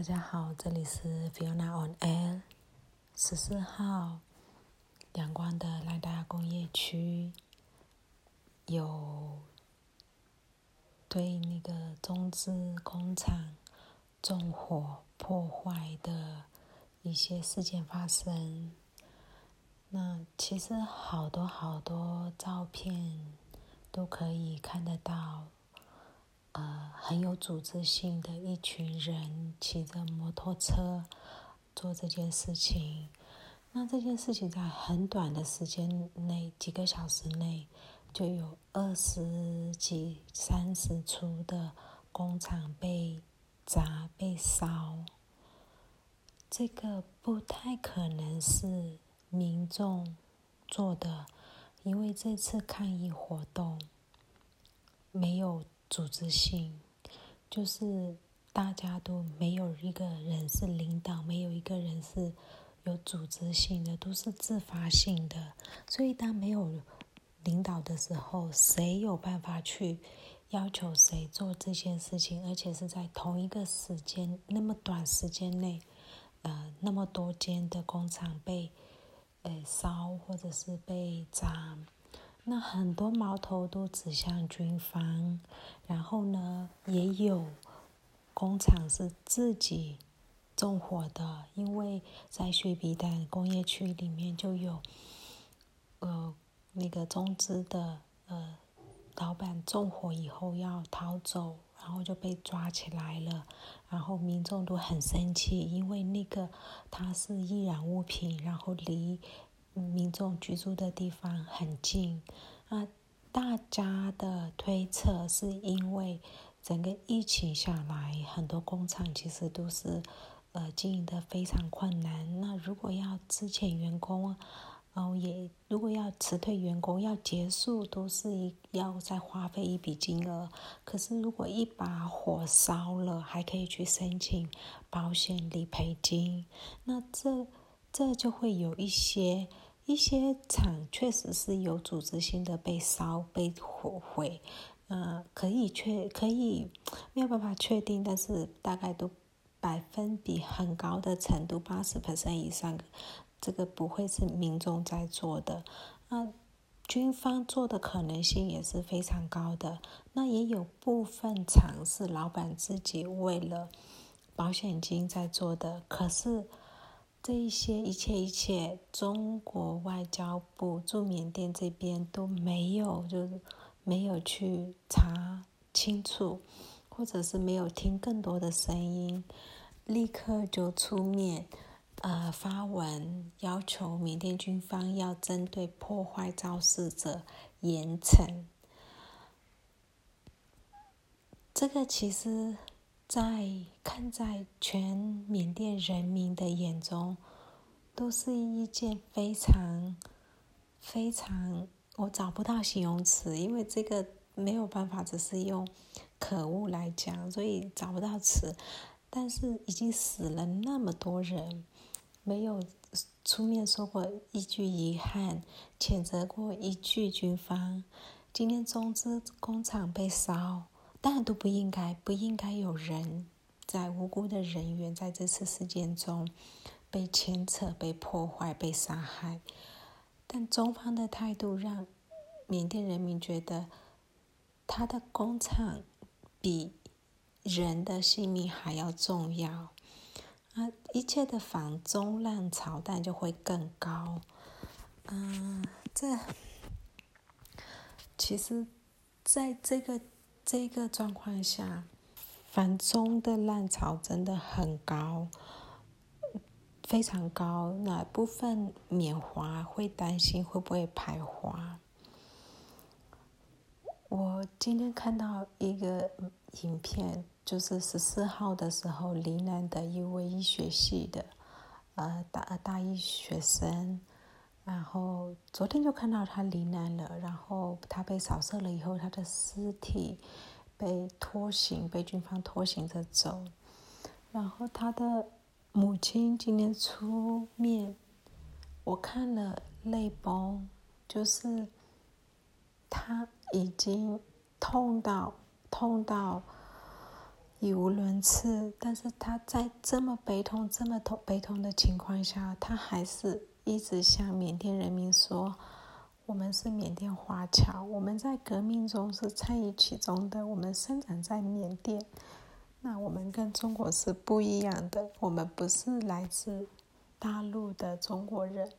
大家好，这里是 Fiona on Air。十四号，阳光的莱达工业区有对那个中资工厂纵火破坏的一些事件发生。那其实好多好多照片都可以看得到。呃，很有组织性的一群人骑着摩托车做这件事情。那这件事情在很短的时间内，几个小时内，就有二十几、三十处的工厂被砸、被烧。这个不太可能是民众做的，因为这次抗议活动没有。组织性就是大家都没有一个人是领导，没有一个人是有组织性的，都是自发性的。所以当没有领导的时候，谁有办法去要求谁做这件事情？而且是在同一个时间那么短时间内，呃，那么多间的工厂被呃烧或者是被砸。那很多矛头都指向军方，然后呢，也有工厂是自己纵火的，因为在雪比丹工业区里面就有，呃，那个中资的呃老板纵火以后要逃走，然后就被抓起来了，然后民众都很生气，因为那个它是易燃物品，然后离。民众居住的地方很近，那大家的推测是因为整个疫情下来，很多工厂其实都是呃经营的非常困难。那如果要之前员工，哦也如果要辞退员工要结束，都是一要再花费一笔金额。可是如果一把火烧了，还可以去申请保险理赔金，那这。这就会有一些一些厂确实是有组织性的被烧被火毁，呃，可以确可以没有办法确定，但是大概都百分比很高的程度，八十 percent 以上，这个不会是民众在做的，那军方做的可能性也是非常高的，那也有部分厂是老板自己为了保险金在做的，可是。这一些一切一切，中国外交部驻缅甸这边都没有，就是没有去查清楚，或者是没有听更多的声音，立刻就出面，呃，发文要求缅甸军方要针对破坏肇事者严惩。这个其实。在看在全缅甸人民的眼中，都是一件非常、非常，我找不到形容词，因为这个没有办法，只是用可恶来讲，所以找不到词。但是已经死了那么多人，没有出面说过一句遗憾，谴责过一句军方。今天中资工厂被烧。当然都不应该，不应该有人在无辜的人员在这次事件中被牵扯、被破坏、被杀害。但中方的态度让缅甸人民觉得，他的工厂比人的性命还要重要，啊，一切的反中浪潮但就会更高。嗯，这其实在这个。这个状况下，反中的浪潮真的很高，非常高。哪部分免华会担心会不会排华？我今天看到一个影片，就是十四号的时候，罹难的一位医学系的呃大大一学生。然后昨天就看到他罹难了，然后他被扫射了以后，他的尸体被拖行，被军方拖行着走。然后他的母亲今天出面，我看了泪崩，就是他已经痛到痛到语无伦次，但是他在这么悲痛、这么痛悲痛的情况下，他还是一直向缅甸人民说：“我们是缅甸华侨，我们在革命中是参与其中的，我们生长在缅甸。那我们跟中国是不一样的，我们不是来自大陆的中国人。”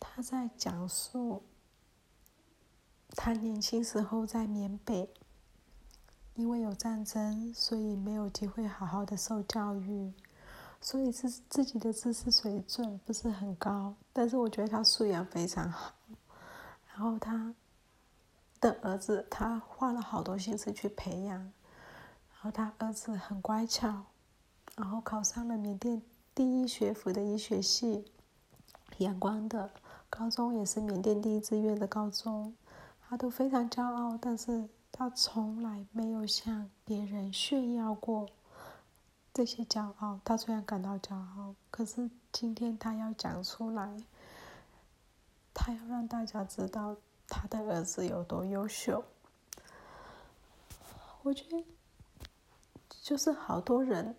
他在讲述他年轻时候在缅北。因为有战争，所以没有机会好好的受教育，所以自自己的知识水准不是很高。但是我觉得他素养非常好。然后他的儿子，他花了好多心思去培养。然后他儿子很乖巧，然后考上了缅甸第一学府的医学系，阳光的高中也是缅甸第一志愿的高中，他都非常骄傲。但是。他从来没有向别人炫耀过这些骄傲。他虽然感到骄傲，可是今天他要讲出来，他要让大家知道他的儿子有多优秀。我觉得，就是好多人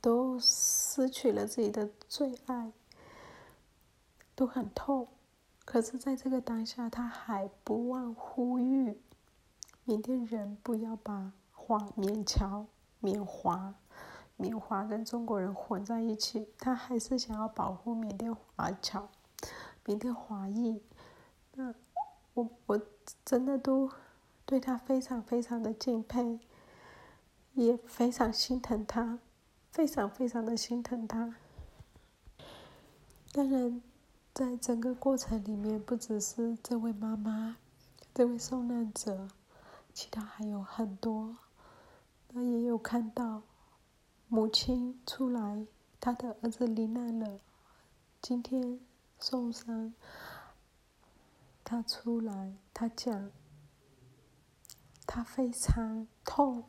都失去了自己的最爱，都很痛。可是，在这个当下，他还不忘呼吁缅甸人不要把华缅侨、缅华、缅华跟中国人混在一起。他还是想要保护缅甸华侨、缅甸华裔。那我我真的都对他非常非常的敬佩，也非常心疼他，非常非常的心疼他。当然。在整个过程里面，不只是这位妈妈，这位受难者，其他还有很多。那也有看到母亲出来，他的儿子罹难了，今天受伤。他出来，他讲，他非常痛，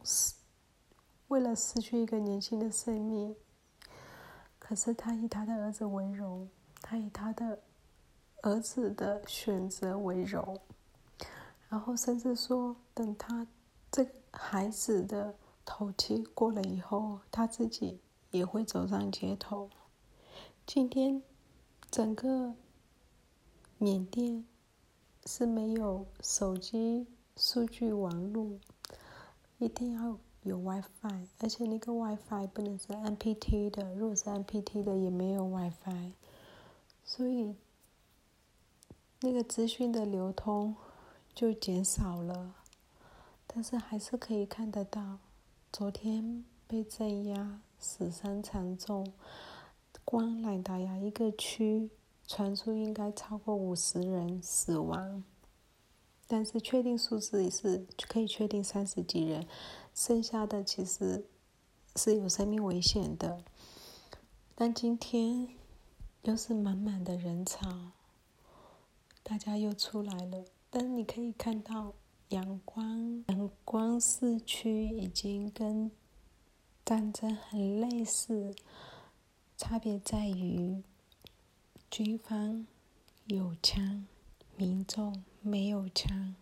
为了失去一个年轻的生命。可是他以他的儿子为荣。他以他的儿子的选择为荣，然后甚至说，等他这孩子的头七过了以后，他自己也会走上街头。今天整个缅甸是没有手机、数据、网络，一定要有 WiFi，而且那个 WiFi 不能是 MPT 的，如果是 MPT 的也没有 WiFi。所以，那个资讯的流通就减少了，但是还是可以看得到，昨天被镇压，死伤惨重，光兰达亚一个区传出应该超过五十人死亡，但是确定数字也是可以确定三十几人，剩下的其实是有生命危险的，但今天。又是满满的人潮，大家又出来了。但你可以看到，阳光阳光市区已经跟战争很类似，差别在于军方有枪，民众没有枪，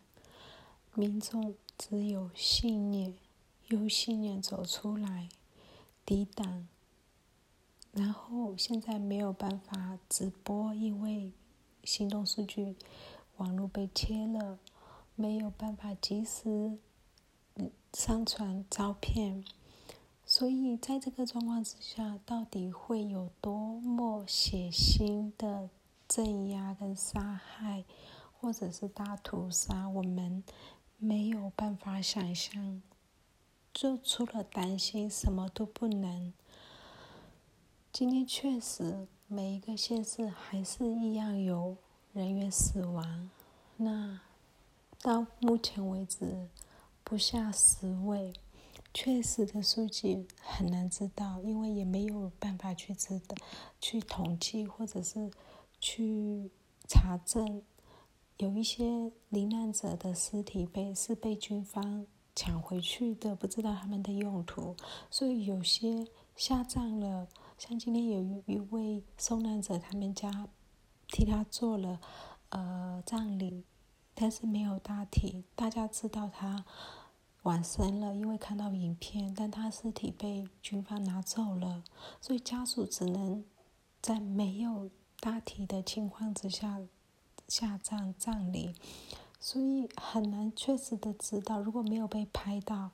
民众只有信念，用信念走出来，抵挡。然后现在没有办法直播，因为行动数据网络被切了，没有办法及时上传照片。所以在这个状况之下，到底会有多么血腥的镇压跟杀害，或者是大屠杀，我们没有办法想象。就除了担心，什么都不能。今天确实每一个县市还是一样有人员死亡，那到目前为止不下十位，确实的数据很难知道，因为也没有办法去知道、去统计或者是去查证。有一些罹难者的尸体被是被军方抢回去的，不知道他们的用途，所以有些下葬了。像今天有一位受难者，他们家替他做了呃葬礼，但是没有大体。大家知道他往生了，因为看到影片，但他尸体被军方拿走了，所以家属只能在没有大体的情况之下下葬葬礼，所以很难确实的知道，如果没有被拍到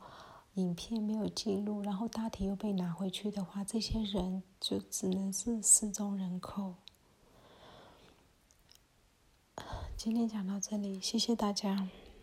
影片，没有记录，然后大体又被拿回去的话，这些人就只能是失踪人口。今天讲到这里，谢谢大家。